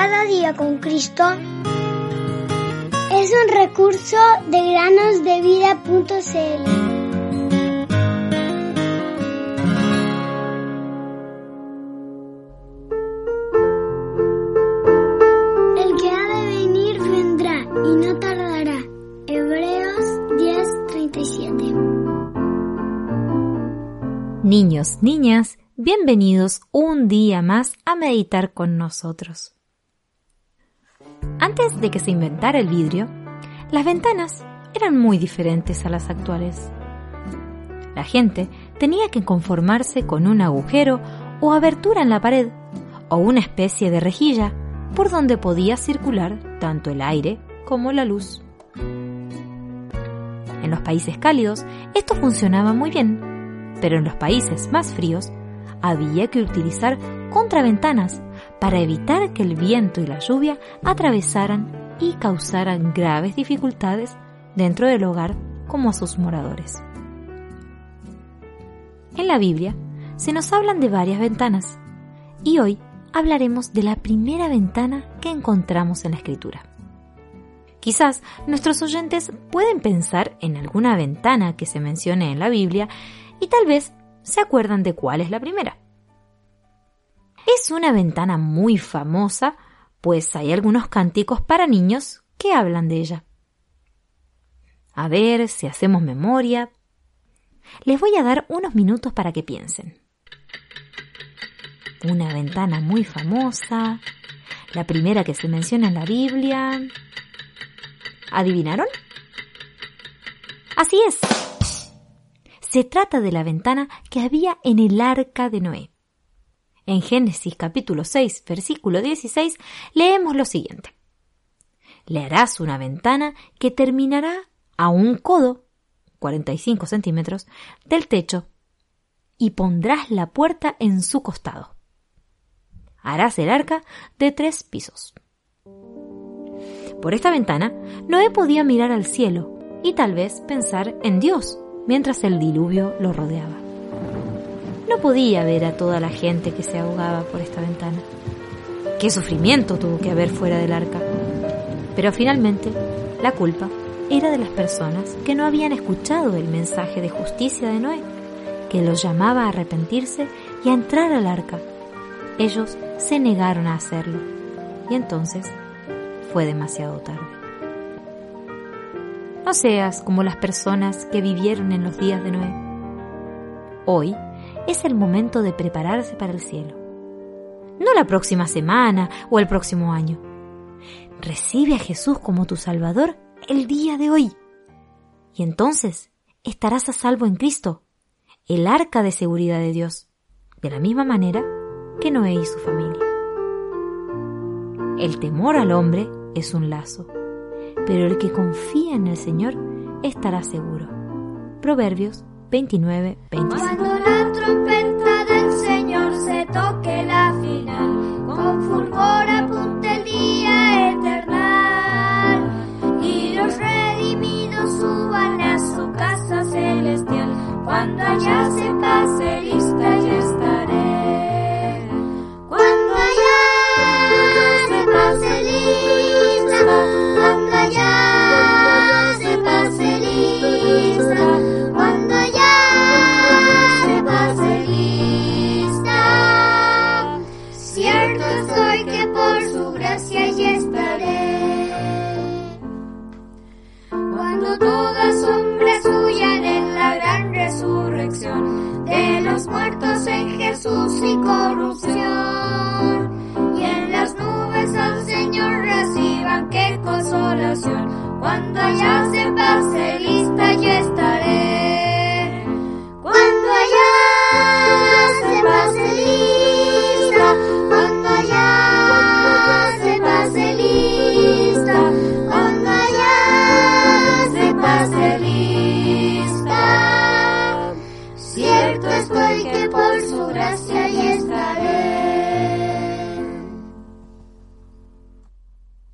Cada día con Cristo es un recurso de granosdevida.cl. El que ha de venir vendrá y no tardará. Hebreos 10:37. Niños, niñas, bienvenidos un día más a meditar con nosotros. Antes de que se inventara el vidrio, las ventanas eran muy diferentes a las actuales. La gente tenía que conformarse con un agujero o abertura en la pared o una especie de rejilla por donde podía circular tanto el aire como la luz. En los países cálidos esto funcionaba muy bien, pero en los países más fríos había que utilizar contraventanas para evitar que el viento y la lluvia atravesaran y causaran graves dificultades dentro del hogar como a sus moradores. En la Biblia se nos hablan de varias ventanas y hoy hablaremos de la primera ventana que encontramos en la escritura. Quizás nuestros oyentes pueden pensar en alguna ventana que se mencione en la Biblia y tal vez se acuerdan de cuál es la primera. Es una ventana muy famosa, pues hay algunos cánticos para niños que hablan de ella. A ver si hacemos memoria. Les voy a dar unos minutos para que piensen. Una ventana muy famosa, la primera que se menciona en la Biblia. ¿Adivinaron? Así es. Se trata de la ventana que había en el arca de Noé. En Génesis capítulo 6, versículo 16, leemos lo siguiente. Le harás una ventana que terminará a un codo, 45 centímetros, del techo, y pondrás la puerta en su costado. Harás el arca de tres pisos. Por esta ventana, Noé podía mirar al cielo y tal vez pensar en Dios mientras el diluvio lo rodeaba. No podía ver a toda la gente que se ahogaba por esta ventana. Qué sufrimiento tuvo que haber fuera del arca. Pero finalmente, la culpa era de las personas que no habían escuchado el mensaje de justicia de Noé, que los llamaba a arrepentirse y a entrar al arca. Ellos se negaron a hacerlo, y entonces fue demasiado tarde. No seas como las personas que vivieron en los días de Noé. Hoy es el momento de prepararse para el cielo. No la próxima semana o el próximo año. Recibe a Jesús como tu Salvador el día de hoy. Y entonces estarás a salvo en Cristo, el arca de seguridad de Dios, de la misma manera que Noé y su familia. El temor al hombre es un lazo, pero el que confía en el Señor estará seguro. Proverbios 29, 25. Cuando Jesús y corrupción. Y en las nubes al Señor reciban qué consolación. Cuando allá se pase lista yo estaré. Cuando allá se pase lista, cuando allá se pase lista, cuando allá se pase lista. Cierto estoy que por Bless your